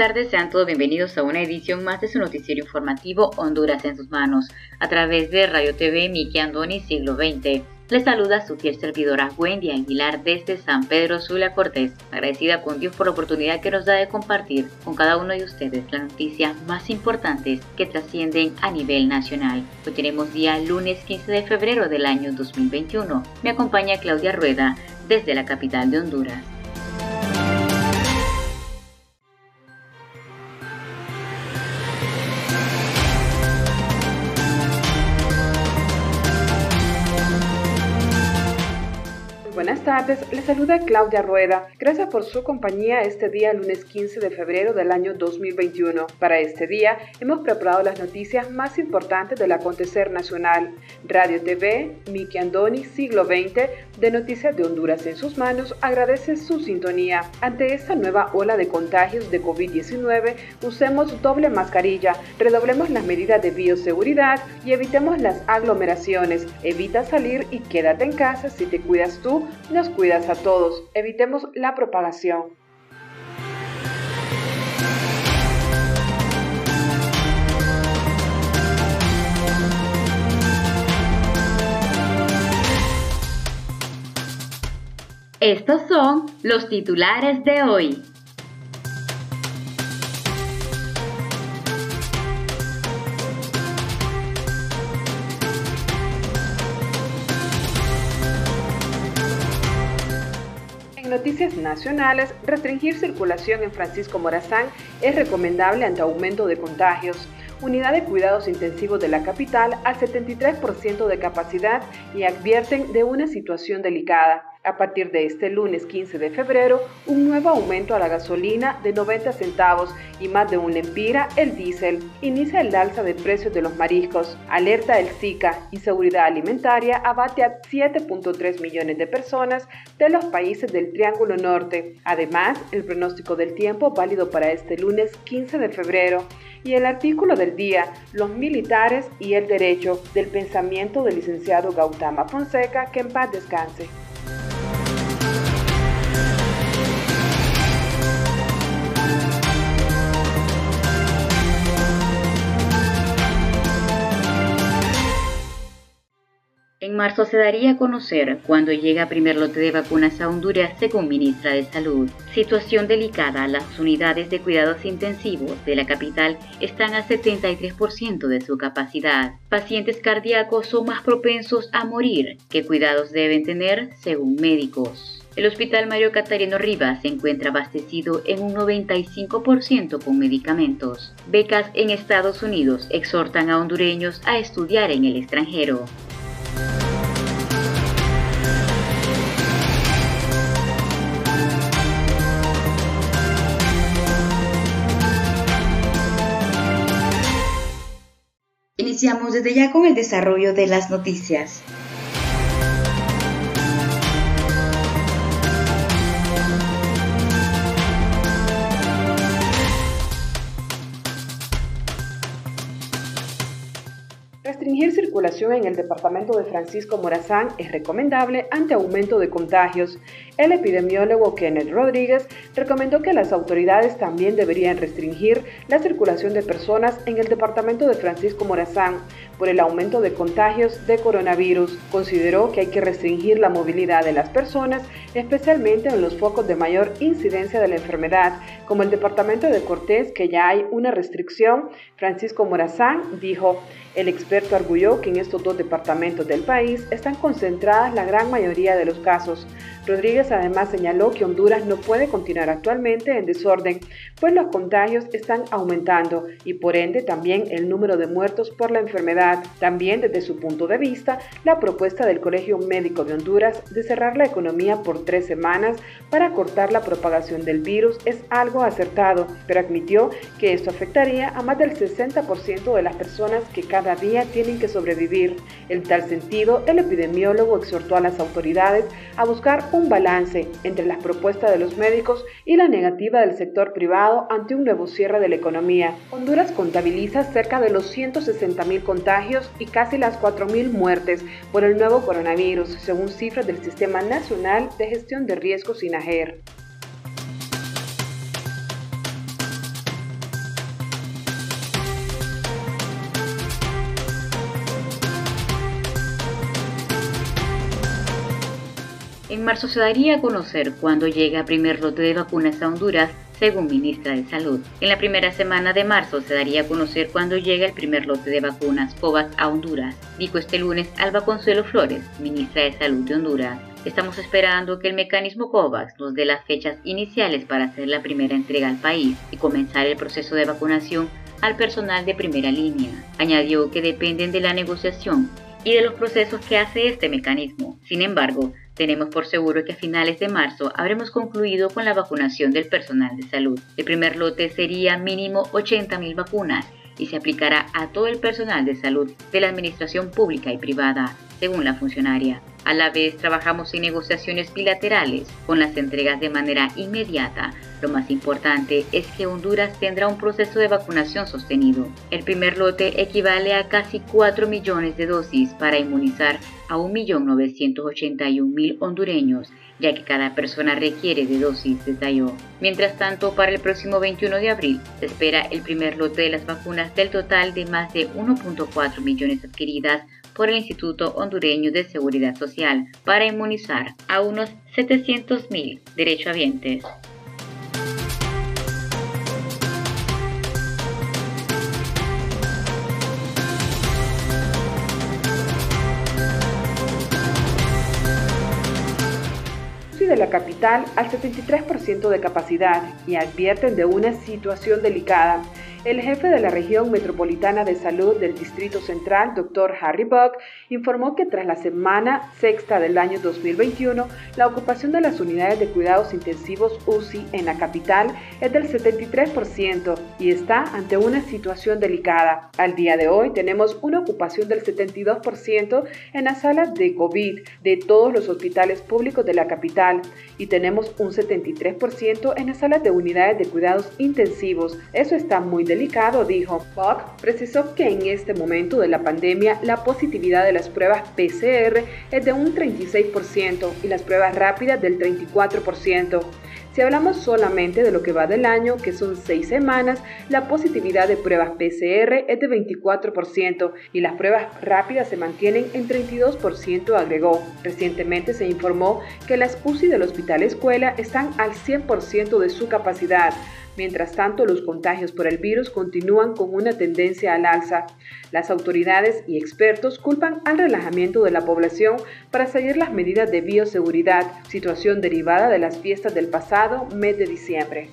Tardes, sean todos bienvenidos a una edición más de su noticiero informativo Honduras en sus manos, a través de Radio TV Miki Andoni Siglo XX. Les saluda su fiel servidora Wendy Aguilar desde San Pedro Sula Cortés, agradecida con Dios por la oportunidad que nos da de compartir con cada uno de ustedes las noticias más importantes que trascienden a nivel nacional. Hoy tenemos día lunes 15 de febrero del año 2021. Me acompaña Claudia Rueda desde la capital de Honduras. Tardes, les saluda Claudia Rueda. Gracias por su compañía este día, lunes 15 de febrero del año 2021. Para este día hemos preparado las noticias más importantes del acontecer nacional. Radio TV, Miki Andoni, siglo XX, de Noticias de Honduras en sus manos, agradece su sintonía. Ante esta nueva ola de contagios de COVID-19, usemos doble mascarilla, redoblemos las medidas de bioseguridad y evitemos las aglomeraciones. Evita salir y quédate en casa si te cuidas tú nos cuidas a todos. Evitemos la propagación. Estos son los titulares de hoy. Nacionales, restringir circulación en Francisco Morazán es recomendable ante aumento de contagios. Unidad de cuidados intensivos de la capital al 73% de capacidad y advierten de una situación delicada. A partir de este lunes 15 de febrero, un nuevo aumento a la gasolina de 90 centavos y más de un lempira el diésel. Inicia el alza de precios de los mariscos. Alerta el SICA. Inseguridad alimentaria abate a 7.3 millones de personas de los países del Triángulo Norte. Además, el pronóstico del tiempo válido para este lunes 15 de febrero y el artículo del día, los militares y el derecho del pensamiento del licenciado Gautama Fonseca, que en paz descanse. Marzo se daría a conocer cuando llega primer lote de vacunas a Honduras, según ministra de Salud. Situación delicada, las unidades de cuidados intensivos de la capital están al 73% de su capacidad. Pacientes cardíacos son más propensos a morir. ¿Qué cuidados deben tener, según médicos? El Hospital Mario Catarino Rivas se encuentra abastecido en un 95% con medicamentos. Becas en Estados Unidos exhortan a hondureños a estudiar en el extranjero. Iniciamos desde ya con el desarrollo de las noticias. Restringir circulación en el departamento de Francisco Morazán es recomendable ante aumento de contagios. El epidemiólogo Kenneth Rodríguez recomendó que las autoridades también deberían restringir la circulación de personas en el departamento de Francisco Morazán por el aumento de contagios de coronavirus. Consideró que hay que restringir la movilidad de las personas, especialmente en los focos de mayor incidencia de la enfermedad, como el departamento de Cortés, que ya hay una restricción. Francisco Morazán dijo, el experto arguyó que en estos dos departamentos del país están concentradas la gran mayoría de los casos. Rodríguez Además señaló que Honduras no puede continuar actualmente en desorden, pues los contagios están aumentando y por ende también el número de muertos por la enfermedad. También desde su punto de vista, la propuesta del Colegio Médico de Honduras de cerrar la economía por tres semanas para cortar la propagación del virus es algo acertado, pero admitió que esto afectaría a más del 60% de las personas que cada día tienen que sobrevivir. En tal sentido, el epidemiólogo exhortó a las autoridades a buscar un balance entre las propuestas de los médicos y la negativa del sector privado ante un nuevo cierre de la economía. Honduras contabiliza cerca de los 160 mil contagios y casi las 4 mil muertes por el nuevo coronavirus, según cifras del Sistema Nacional de Gestión de Riesgos INAGER. En marzo se daría a conocer cuándo llega primer lote de vacunas a Honduras, según ministra de Salud. En la primera semana de marzo se daría a conocer cuándo llega el primer lote de vacunas COVAX a Honduras, dijo este lunes Alba Consuelo Flores, ministra de Salud de Honduras. Estamos esperando que el mecanismo COVAX nos dé las fechas iniciales para hacer la primera entrega al país y comenzar el proceso de vacunación al personal de primera línea. Añadió que dependen de la negociación y de los procesos que hace este mecanismo. Sin embargo, tenemos por seguro que a finales de marzo habremos concluido con la vacunación del personal de salud. El primer lote sería mínimo 80.000 vacunas y se aplicará a todo el personal de salud de la administración pública y privada, según la funcionaria. A la vez trabajamos en negociaciones bilaterales con las entregas de manera inmediata. Lo más importante es que Honduras tendrá un proceso de vacunación sostenido. El primer lote equivale a casi 4 millones de dosis para inmunizar a 1.981.000 hondureños, ya que cada persona requiere de dosis, detalló. Mientras tanto, para el próximo 21 de abril se espera el primer lote de las vacunas del total de más de 1.4 millones adquiridas por el Instituto Hondureño de Seguridad Social para inmunizar a unos 700.000 derechohabientes. de la capital al 73% de capacidad y advierten de una situación delicada el jefe de la región metropolitana de salud del Distrito Central, Dr. Harry Buck, informó que tras la semana sexta del año 2021, la ocupación de las unidades de cuidados intensivos UCI en la capital es del 73% y está ante una situación delicada. Al día de hoy tenemos una ocupación del 72% en las salas de COVID de todos los hospitales públicos de la capital y tenemos un 73% en las salas de unidades de cuidados intensivos. Eso está muy delicado, dijo. Buck precisó que en este momento de la pandemia la positividad de las pruebas PCR es de un 36% y las pruebas rápidas del 34%. Si hablamos solamente de lo que va del año, que son seis semanas, la positividad de pruebas PCR es de 24% y las pruebas rápidas se mantienen en 32%, agregó. Recientemente se informó que las UCI del Hospital Escuela están al 100% de su capacidad. Mientras tanto, los contagios por el virus continúan con una tendencia al alza. Las autoridades y expertos culpan al relajamiento de la población para seguir las medidas de bioseguridad, situación derivada de las fiestas del pasado mes de diciembre.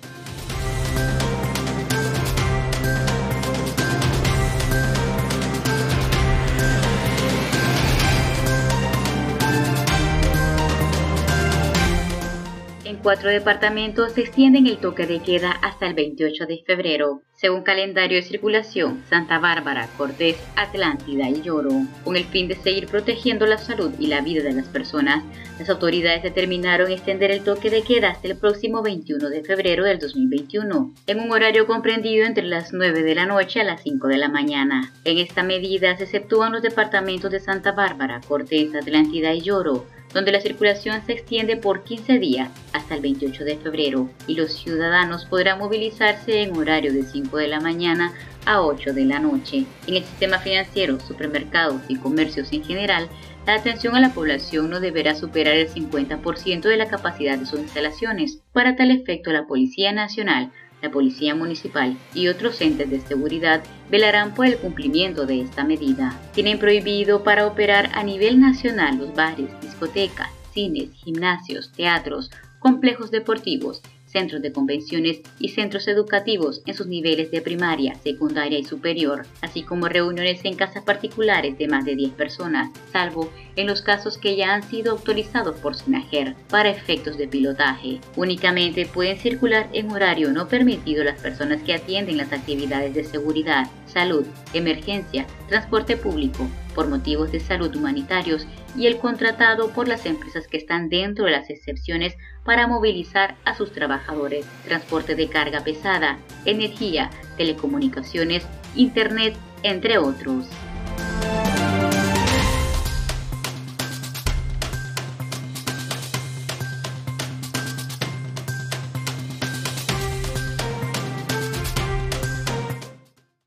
Cuatro departamentos se extienden el toque de queda hasta el 28 de febrero, según calendario de circulación Santa Bárbara, Cortés, Atlántida y Lloro. Con el fin de seguir protegiendo la salud y la vida de las personas, las autoridades determinaron extender el toque de queda hasta el próximo 21 de febrero del 2021, en un horario comprendido entre las 9 de la noche a las 5 de la mañana. En esta medida se exceptúan los departamentos de Santa Bárbara, Cortés, Atlántida y Lloro, donde la circulación se extiende por 15 días hasta el 28 de febrero y los ciudadanos podrán movilizarse en horario de 5 de la mañana a 8 de la noche. En el sistema financiero, supermercados y comercios en general, la atención a la población no deberá superar el 50% de la capacidad de sus instalaciones. Para tal efecto, la Policía Nacional la Policía Municipal y otros entes de seguridad velarán por el cumplimiento de esta medida. Tienen prohibido para operar a nivel nacional los bares, discotecas, cines, gimnasios, teatros, complejos deportivos, centros de convenciones y centros educativos en sus niveles de primaria, secundaria y superior, así como reuniones en casas particulares de más de 10 personas, salvo en los casos que ya han sido autorizados por SINAGER para efectos de pilotaje. Únicamente pueden circular en horario no permitido las personas que atienden las actividades de seguridad, salud, emergencia, transporte público, por motivos de salud humanitarios y el contratado por las empresas que están dentro de las excepciones para movilizar a sus trabajadores, transporte de carga pesada, energía, telecomunicaciones, internet, entre otros.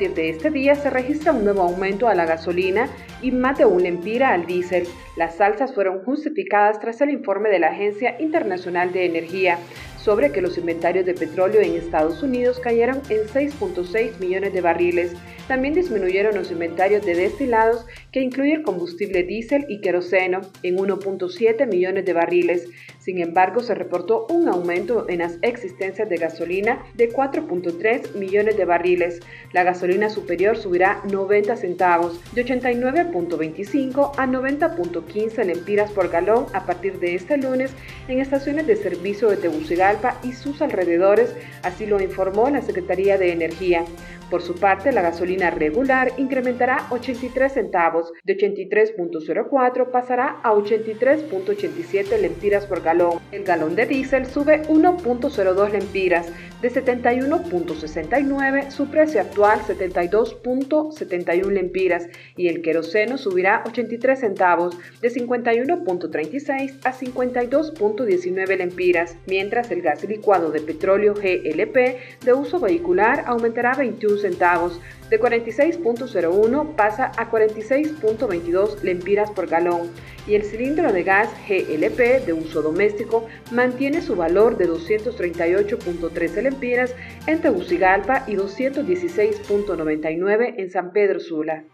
Partir de este día se registra un nuevo aumento a la gasolina y más de un empira al diésel. Las alzas fueron justificadas tras el informe de la Agencia Internacional de Energía sobre que los inventarios de petróleo en Estados Unidos cayeron en 6.6 millones de barriles. También disminuyeron los inventarios de destilados que incluyen combustible diésel y queroseno en 1.7 millones de barriles. Sin embargo, se reportó un aumento en las existencias de gasolina de 4.3 millones de barriles. La gasolina superior subirá 90 centavos, de 89.25 a 90.15 lempiras por galón a partir de este lunes en estaciones de servicio de Tegucigalpa y sus alrededores, así lo informó la Secretaría de Energía. Por su parte, la gasolina regular incrementará 83 centavos, de 83.04 pasará a 83.87 lempiras por galón. El galón de diésel sube 1.02 lempiras, de 71.69 su precio actual 72.71 lempiras y el queroseno subirá 83 centavos, de 51.36 a 52.19 lempiras, mientras el gas licuado de petróleo GLP de uso vehicular aumentará 21 centavos, de 46.01 pasa a 46.22 lempiras por galón y el cilindro de gas GLP de uso doméstico mantiene su valor de 238.13 lempiras en Tegucigalpa y 216.99 en San Pedro Sula.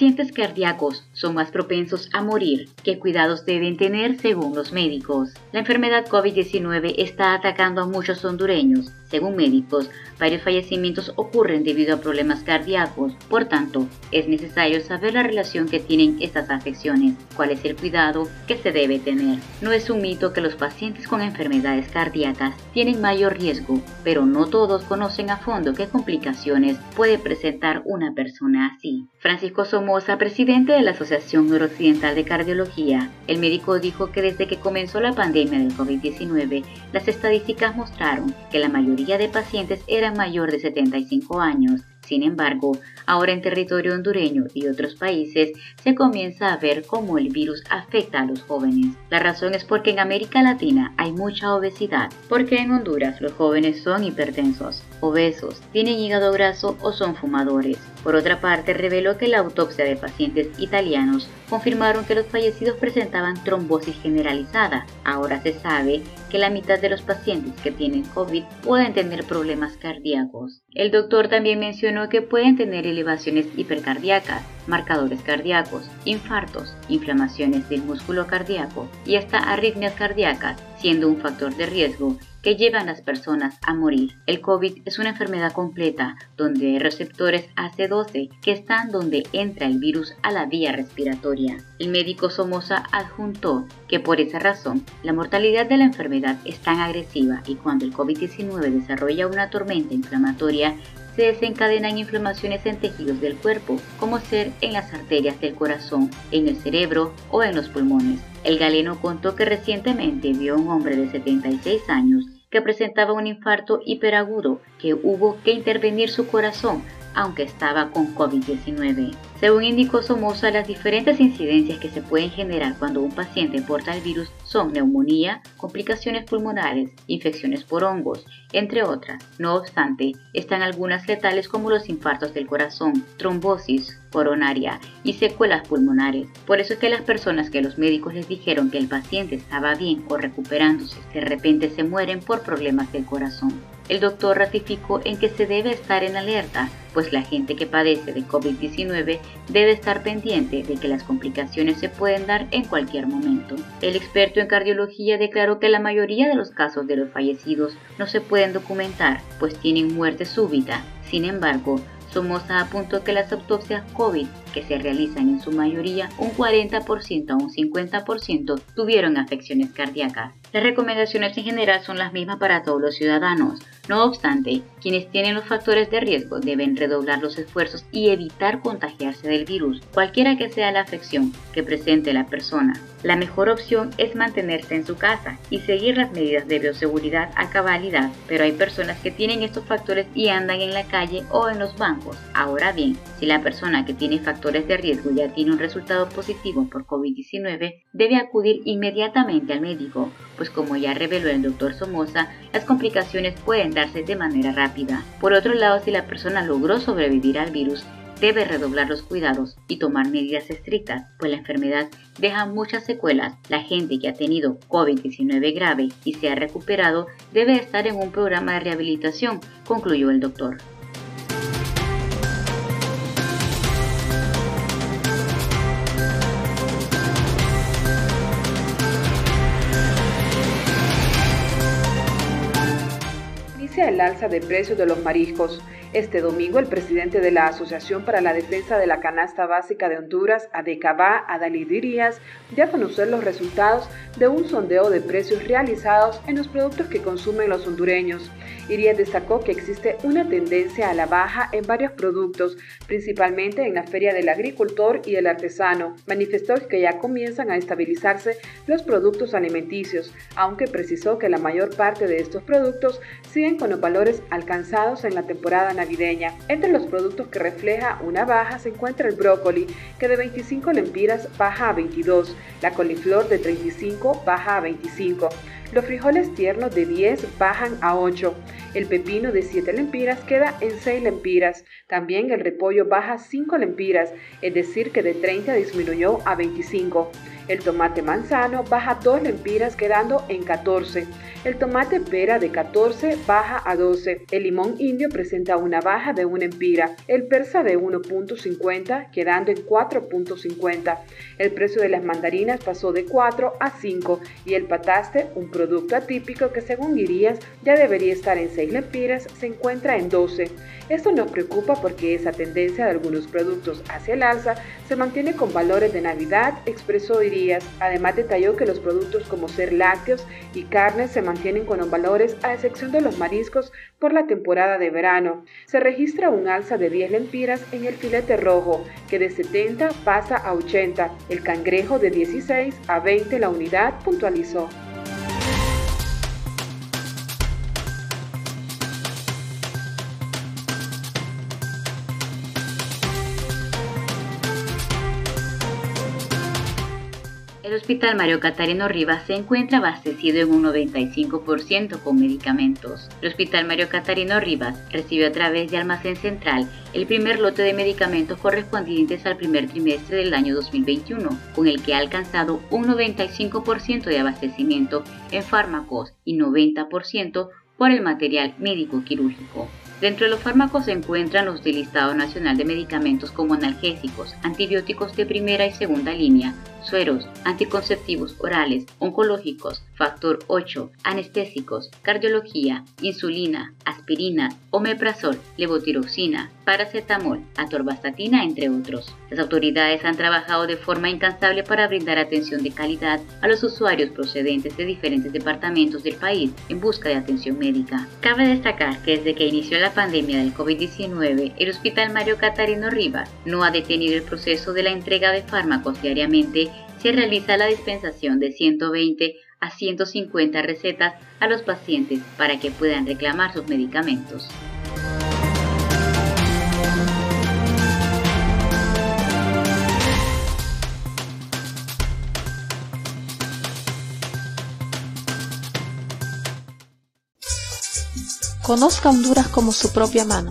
Pacientes cardíacos son más propensos a morir. ¿Qué cuidados deben tener según los médicos? La enfermedad COVID-19 está atacando a muchos hondureños. Según médicos, varios fallecimientos ocurren debido a problemas cardíacos. Por tanto, es necesario saber la relación que tienen estas afecciones, cuál es el cuidado que se debe tener. No es un mito que los pacientes con enfermedades cardíacas tienen mayor riesgo, pero no todos conocen a fondo qué complicaciones puede presentar una persona así. Francisco Somoza, presidente de la Asociación Noroccidental de Cardiología, el médico dijo que desde que comenzó la pandemia del COVID-19, las estadísticas mostraron que la mayoría de pacientes eran mayor de 75 años sin embargo, ahora en territorio hondureño y otros países se comienza a ver cómo el virus afecta a los jóvenes. La razón es porque en América Latina hay mucha obesidad, porque en Honduras los jóvenes son hipertensos, obesos, tienen hígado graso o son fumadores. Por otra parte, reveló que la autopsia de pacientes italianos confirmaron que los fallecidos presentaban trombosis generalizada. Ahora se sabe que la mitad de los pacientes que tienen COVID pueden tener problemas cardíacos. El doctor también mencionó que pueden tener elevaciones hipercardíacas, marcadores cardíacos, infartos, inflamaciones del músculo cardíaco y hasta arritmias cardíacas, siendo un factor de riesgo que llevan a las personas a morir. El COVID es una enfermedad completa donde hay receptores AC12 que están donde entra el virus a la vía respiratoria. El médico Somoza adjuntó que por esa razón la mortalidad de la enfermedad es tan agresiva y cuando el COVID-19 desarrolla una tormenta inflamatoria se desencadenan inflamaciones en tejidos del cuerpo, como ser en las arterias del corazón, en el cerebro o en los pulmones. El galeno contó que recientemente vio a un hombre de 76 años que presentaba un infarto hiperagudo, que hubo que intervenir su corazón aunque estaba con COVID-19. Según indicó Somoza, las diferentes incidencias que se pueden generar cuando un paciente porta el virus son neumonía, complicaciones pulmonares, infecciones por hongos, entre otras. No obstante, están algunas letales como los infartos del corazón, trombosis coronaria y secuelas pulmonares. Por eso es que las personas que los médicos les dijeron que el paciente estaba bien o recuperándose, de repente se mueren por problemas del corazón. El doctor ratificó en que se debe estar en alerta, pues la gente que padece de COVID-19 debe estar pendiente de que las complicaciones se pueden dar en cualquier momento. El experto en cardiología declaró que la mayoría de los casos de los fallecidos no se pueden documentar, pues tienen muerte súbita. Sin embargo, Somoza apuntó que las autopsias COVID que se realizan en su mayoría, un 40% a un 50% tuvieron afecciones cardíacas. Las recomendaciones en general son las mismas para todos los ciudadanos. No obstante, quienes tienen los factores de riesgo deben redoblar los esfuerzos y evitar contagiarse del virus, cualquiera que sea la afección que presente la persona. La mejor opción es mantenerse en su casa y seguir las medidas de bioseguridad a cabalidad, pero hay personas que tienen estos factores y andan en la calle o en los bancos. Ahora bien, si la persona que tiene factores de riesgo ya tiene un resultado positivo por COVID-19, debe acudir inmediatamente al médico, pues como ya reveló el doctor Somoza, las complicaciones pueden darse de manera rápida. Por otro lado, si la persona logró sobrevivir al virus, debe redoblar los cuidados y tomar medidas estrictas, pues la enfermedad deja muchas secuelas. La gente que ha tenido COVID-19 grave y se ha recuperado debe estar en un programa de rehabilitación, concluyó el doctor. Alza de precios de los mariscos. Este domingo, el presidente de la Asociación para la Defensa de la Canasta Básica de Honduras, ADECABA, Adalid Díaz, dio a conocer los resultados de un sondeo de precios realizados en los productos que consumen los hondureños. Irías destacó que existe una tendencia a la baja en varios productos, principalmente en la Feria del Agricultor y el Artesano. Manifestó que ya comienzan a estabilizarse los productos alimenticios, aunque precisó que la mayor parte de estos productos siguen con valores alcanzados en la temporada navideña. Entre los productos que refleja una baja se encuentra el brócoli, que de 25 lempiras baja a 22, la coliflor de 35 baja a 25. Los frijoles tiernos de 10 bajan a 8. El pepino de 7 lempiras queda en 6 lempiras. También el repollo baja 5 lempiras, es decir que de 30 disminuyó a 25. El tomate manzano baja 2 lempiras quedando en 14. El tomate pera de 14 baja a 12. El limón indio presenta una baja de 1 empira. El persa de 1.50 quedando en 4.50. El precio de las mandarinas pasó de 4 a 5 y el pataste, un producto atípico que según Guirías ya debería estar en 6 lempiras, se encuentra en 12. Esto nos preocupa porque esa tendencia de algunos productos hacia el alza se mantiene con valores de Navidad, expresó Además detalló que los productos como ser lácteos y carnes se mantienen con los valores a excepción de los mariscos por la temporada de verano. Se registra un alza de 10 lempiras en el filete rojo, que de 70 pasa a 80. El cangrejo de 16 a 20 la unidad, puntualizó. Hospital Mario Catarino Rivas se encuentra abastecido en un 95% con medicamentos. El Hospital Mario Catarino Rivas recibió a través de Almacén Central el primer lote de medicamentos correspondientes al primer trimestre del año 2021, con el que ha alcanzado un 95% de abastecimiento en fármacos y 90% por el material médico quirúrgico. Dentro de los fármacos se encuentran los del Listado Nacional de Medicamentos como analgésicos, antibióticos de primera y segunda línea, sueros, anticonceptivos orales, oncológicos, factor 8, anestésicos, cardiología, insulina, aspirina, omeprazol, levotiroxina, paracetamol, atorvastatina, entre otros. Las autoridades han trabajado de forma incansable para brindar atención de calidad a los usuarios procedentes de diferentes departamentos del país en busca de atención médica. Cabe destacar que desde que inició la pandemia del COVID-19, el Hospital Mario Catarino Rivas no ha detenido el proceso de la entrega de fármacos diariamente se realiza la dispensación de 120 a 150 recetas a los pacientes para que puedan reclamar sus medicamentos. Conozca Honduras como su propia mano.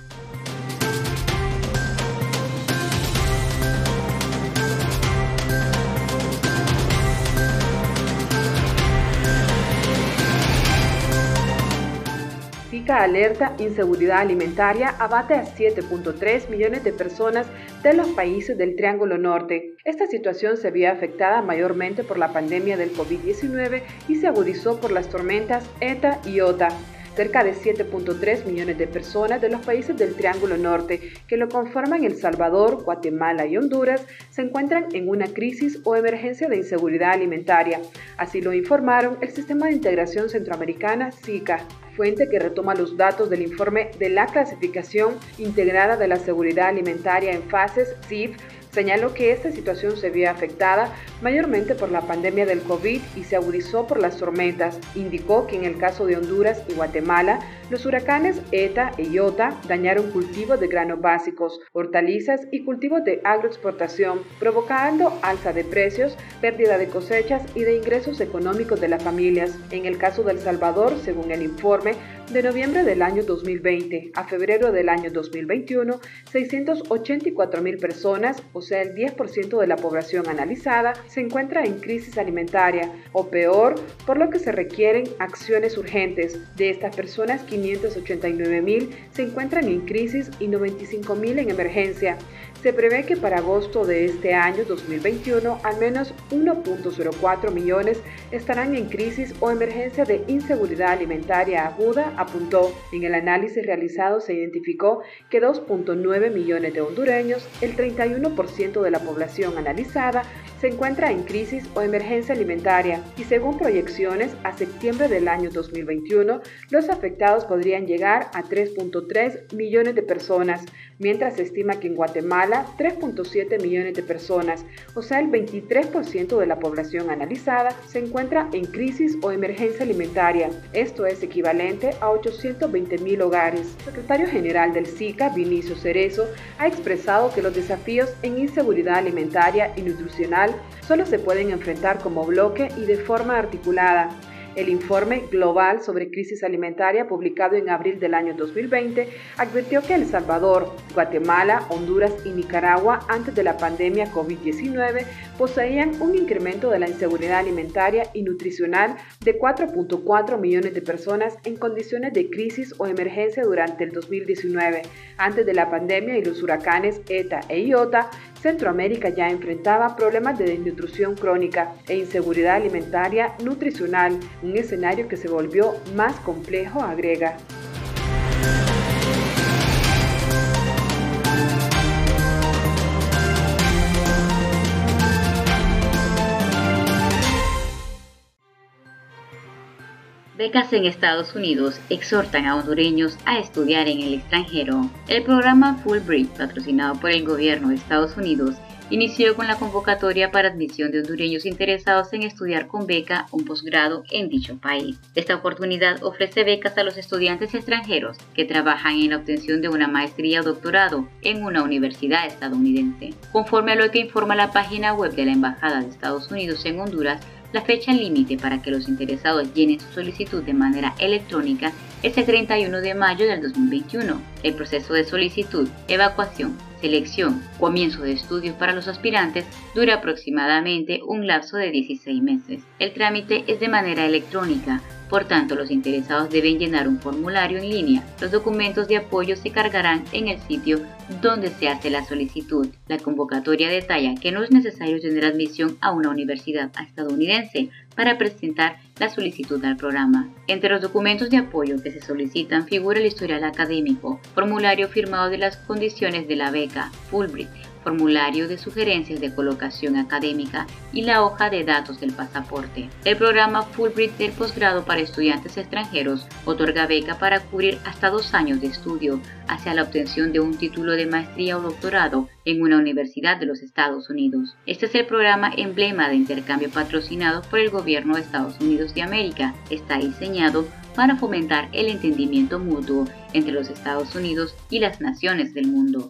Alerta inseguridad alimentaria abate a 7.3 millones de personas de los países del Triángulo Norte. Esta situación se vio afectada mayormente por la pandemia del COVID-19 y se agudizó por las tormentas ETA y OTA cerca de 7.3 millones de personas de los países del Triángulo Norte, que lo conforman El Salvador, Guatemala y Honduras, se encuentran en una crisis o emergencia de inseguridad alimentaria. Así lo informaron el Sistema de Integración Centroamericana, SICA fuente que retoma los datos del informe de la clasificación integrada de la seguridad alimentaria en fases, CIF, Señaló que esta situación se vio afectada mayormente por la pandemia del COVID y se agudizó por las tormentas. Indicó que en el caso de Honduras y Guatemala, los huracanes ETA e IOTA dañaron cultivos de granos básicos, hortalizas y cultivos de agroexportación, provocando alza de precios, pérdida de cosechas y de ingresos económicos de las familias. En el caso de El Salvador, según el informe, de noviembre del año 2020 a febrero del año 2021, 684 mil personas, o sea, el 10% de la población analizada, se encuentra en crisis alimentaria o peor, por lo que se requieren acciones urgentes. De estas personas, 589 mil se encuentran en crisis y 95 mil en emergencia. Se prevé que para agosto de este año 2021 al menos 1.04 millones estarán en crisis o emergencia de inseguridad alimentaria aguda, apuntó. En el análisis realizado se identificó que 2.9 millones de hondureños, el 31% de la población analizada, se encuentra en crisis o emergencia alimentaria y según proyecciones a septiembre del año 2021 los afectados podrían llegar a 3.3 millones de personas, mientras se estima que en Guatemala 3.7 millones de personas, o sea el 23% de la población analizada, se encuentra en crisis o emergencia alimentaria. Esto es equivalente a 820 mil hogares. El secretario general del SICA, Vinicio Cerezo, ha expresado que los desafíos en inseguridad alimentaria y nutricional solo se pueden enfrentar como bloque y de forma articulada. El informe global sobre crisis alimentaria publicado en abril del año 2020 advirtió que El Salvador, Guatemala, Honduras y Nicaragua antes de la pandemia COVID-19 poseían un incremento de la inseguridad alimentaria y nutricional de 4.4 millones de personas en condiciones de crisis o emergencia durante el 2019, antes de la pandemia y los huracanes ETA e IOTA Centroamérica ya enfrentaba problemas de desnutrición crónica e inseguridad alimentaria nutricional, un escenario que se volvió más complejo, agrega. Becas en Estados Unidos exhortan a hondureños a estudiar en el extranjero. El programa Fulbright, patrocinado por el gobierno de Estados Unidos, inició con la convocatoria para admisión de hondureños interesados en estudiar con beca un posgrado en dicho país. Esta oportunidad ofrece becas a los estudiantes extranjeros que trabajan en la obtención de una maestría o doctorado en una universidad estadounidense. Conforme a lo que informa la página web de la Embajada de Estados Unidos en Honduras, la fecha límite para que los interesados llenen su solicitud de manera electrónica es el 31 de mayo del 2021. El proceso de solicitud, evacuación, selección, comienzo de estudios para los aspirantes dura aproximadamente un lapso de 16 meses. El trámite es de manera electrónica, por tanto, los interesados deben llenar un formulario en línea. Los documentos de apoyo se cargarán en el sitio donde se hace la solicitud. La convocatoria detalla que no es necesario tener admisión a una universidad estadounidense para presentar la solicitud al programa. Entre los documentos de apoyo que se solicitan figura el historial académico, formulario firmado de las condiciones de la beca, Fulbright, formulario de sugerencias de colocación académica y la hoja de datos del pasaporte. El programa Fulbright del posgrado para estudiantes extranjeros otorga beca para cubrir hasta dos años de estudio hacia la obtención de un título de maestría o doctorado en una universidad de los Estados Unidos. Este es el programa emblema de intercambio patrocinado por el gobierno de Estados Unidos de América. Está diseñado para fomentar el entendimiento mutuo entre los Estados Unidos y las naciones del mundo.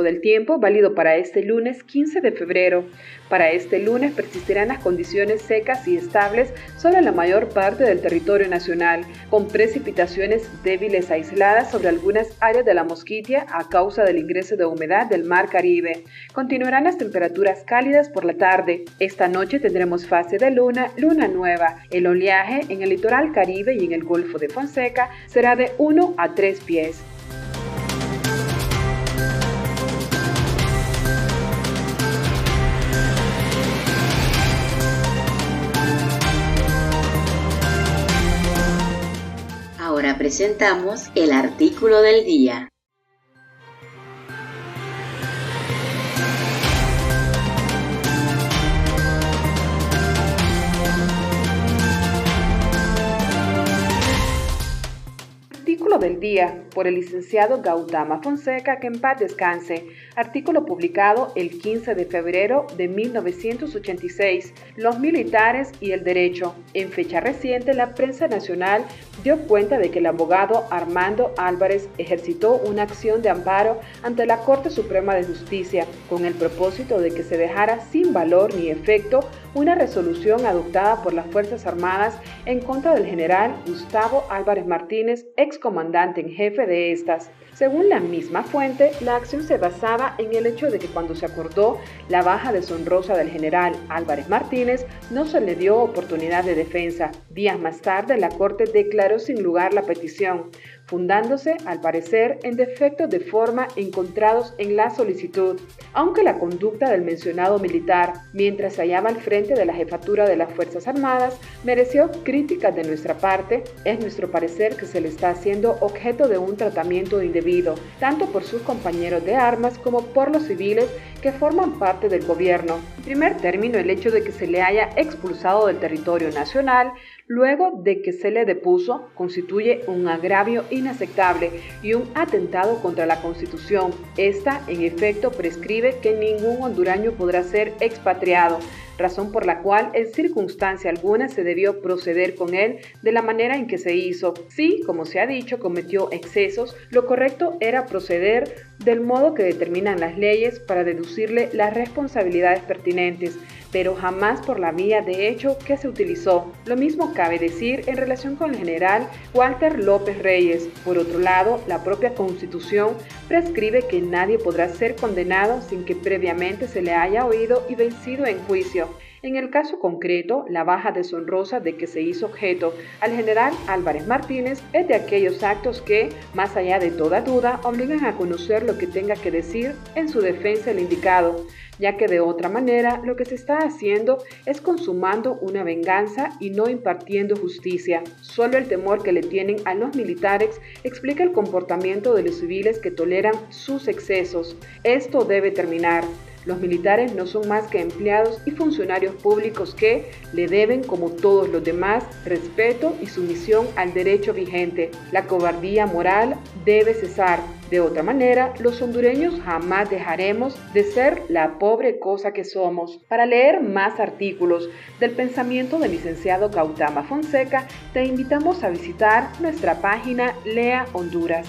Del tiempo válido para este lunes 15 de febrero. Para este lunes persistirán las condiciones secas y estables sobre la mayor parte del territorio nacional, con precipitaciones débiles aisladas sobre algunas áreas de la mosquitia a causa del ingreso de humedad del mar Caribe. Continuarán las temperaturas cálidas por la tarde. Esta noche tendremos fase de luna, luna nueva. El oleaje en el litoral Caribe y en el Golfo de Fonseca será de 1 a 3 pies. Presentamos el artículo del día. del día por el licenciado Gautama Fonseca, que en paz descanse. Artículo publicado el 15 de febrero de 1986. Los militares y el derecho. En fecha reciente, la prensa nacional dio cuenta de que el abogado Armando Álvarez ejercitó una acción de amparo ante la Corte Suprema de Justicia con el propósito de que se dejara sin valor ni efecto una resolución adoptada por las Fuerzas Armadas en contra del general Gustavo Álvarez Martínez, ex comandante en jefe de estas. Según la misma fuente, la acción se basaba en el hecho de que cuando se acordó la baja deshonrosa del general Álvarez Martínez, no se le dio oportunidad de defensa. Días más tarde, la Corte declaró sin lugar la petición fundándose, al parecer, en defectos de forma encontrados en la solicitud, aunque la conducta del mencionado militar, mientras se hallaba al frente de la jefatura de las Fuerzas Armadas, mereció críticas de nuestra parte, es nuestro parecer que se le está haciendo objeto de un tratamiento indebido, tanto por sus compañeros de armas como por los civiles que forman parte del gobierno. En primer término, el hecho de que se le haya expulsado del territorio nacional luego de que se le depuso constituye un agravio inaceptable y un atentado contra la Constitución. Esta, en efecto, prescribe que ningún hondureño podrá ser expatriado razón por la cual en circunstancia alguna se debió proceder con él de la manera en que se hizo. Si, como se ha dicho, cometió excesos, lo correcto era proceder del modo que determinan las leyes para deducirle las responsabilidades pertinentes, pero jamás por la vía de hecho que se utilizó. Lo mismo cabe decir en relación con el general Walter López Reyes. Por otro lado, la propia Constitución prescribe que nadie podrá ser condenado sin que previamente se le haya oído y vencido en juicio. En el caso concreto, la baja deshonrosa de que se hizo objeto al general Álvarez Martínez es de aquellos actos que, más allá de toda duda, obligan a conocer lo que tenga que decir en su defensa el indicado, ya que de otra manera lo que se está haciendo es consumando una venganza y no impartiendo justicia. Solo el temor que le tienen a los militares explica el comportamiento de los civiles que toleran sus excesos. Esto debe terminar. Los militares no son más que empleados y funcionarios públicos que le deben, como todos los demás, respeto y sumisión al derecho vigente. La cobardía moral debe cesar. De otra manera, los hondureños jamás dejaremos de ser la pobre cosa que somos. Para leer más artículos del pensamiento del licenciado Gautama Fonseca, te invitamos a visitar nuestra página Lea Honduras.